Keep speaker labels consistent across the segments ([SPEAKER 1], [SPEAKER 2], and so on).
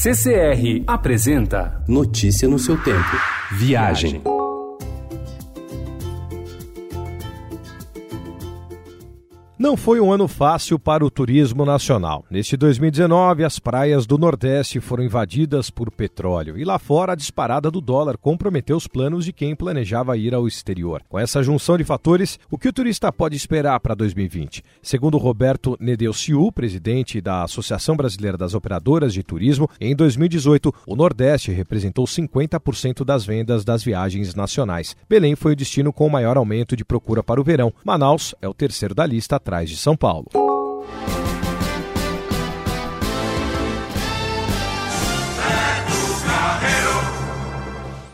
[SPEAKER 1] CCR apresenta
[SPEAKER 2] Notícia no seu tempo.
[SPEAKER 1] Viagem.
[SPEAKER 3] Não foi um ano fácil para o turismo nacional. Neste 2019, as praias do Nordeste foram invadidas por petróleo e lá fora a disparada do dólar comprometeu os planos de quem planejava ir ao exterior. Com essa junção de fatores, o que o turista pode esperar para 2020? Segundo Roberto Nedeuciu, presidente da Associação Brasileira das Operadoras de Turismo, em 2018 o Nordeste representou 50% das vendas das viagens nacionais. Belém foi o destino com o maior aumento de procura para o verão. Manaus é o terceiro da lista atrás de São Paulo.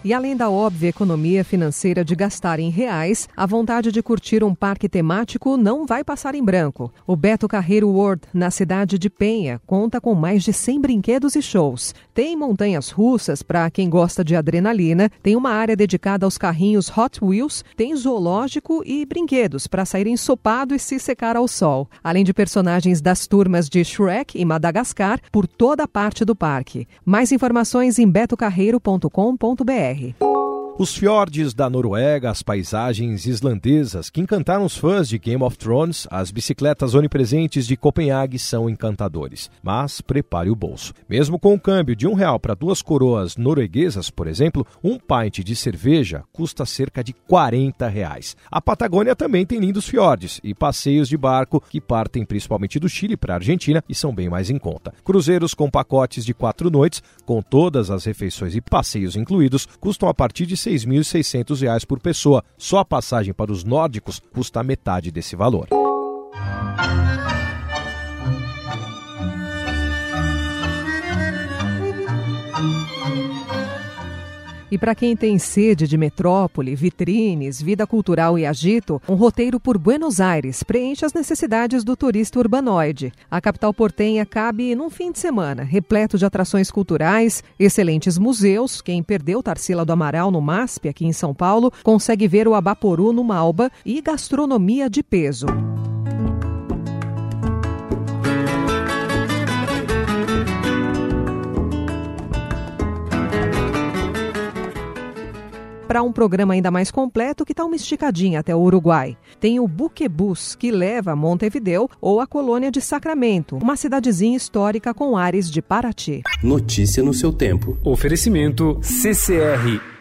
[SPEAKER 4] E além da óbvia economia financeira de gastar em reais, a vontade de curtir um parque temático não vai passar em branco. O Beto Carreiro World, na cidade de Penha, conta com mais de 100 brinquedos e shows. Tem montanhas russas para quem gosta de adrenalina, tem uma área dedicada aos carrinhos Hot Wheels, tem zoológico e brinquedos para sair ensopado e se secar ao sol. Além de personagens das turmas de Shrek e Madagascar por toda a parte do parque. Mais informações em betocarreiro.com.br. www.ccc.gov.br.
[SPEAKER 3] Os fiordes da Noruega, as paisagens islandesas que encantaram os fãs de Game of Thrones, as bicicletas onipresentes de Copenhague são encantadores. Mas prepare o bolso. Mesmo com o câmbio de um real para duas coroas norueguesas, por exemplo, um pint de cerveja custa cerca de 40 reais. A Patagônia também tem lindos fiordes e passeios de barco que partem principalmente do Chile para a Argentina e são bem mais em conta. Cruzeiros com pacotes de quatro noites, com todas as refeições e passeios incluídos, custam a partir de R$ 6.600 por pessoa. Só a passagem para os nórdicos custa metade desse valor.
[SPEAKER 4] E para quem tem sede de metrópole, vitrines, vida cultural e agito, um roteiro por Buenos Aires preenche as necessidades do turista urbanoide. A capital portenha cabe num fim de semana, repleto de atrações culturais, excelentes museus. Quem perdeu Tarsila do Amaral no MASP, aqui em São Paulo, consegue ver o Abaporu no Malba e gastronomia de peso. Para um programa ainda mais completo, que tal uma esticadinha até o Uruguai? Tem o Buquebus, que leva a Montevideo ou a colônia de Sacramento, uma cidadezinha histórica com ares de Paraty.
[SPEAKER 2] Notícia no seu tempo.
[SPEAKER 1] Oferecimento CCR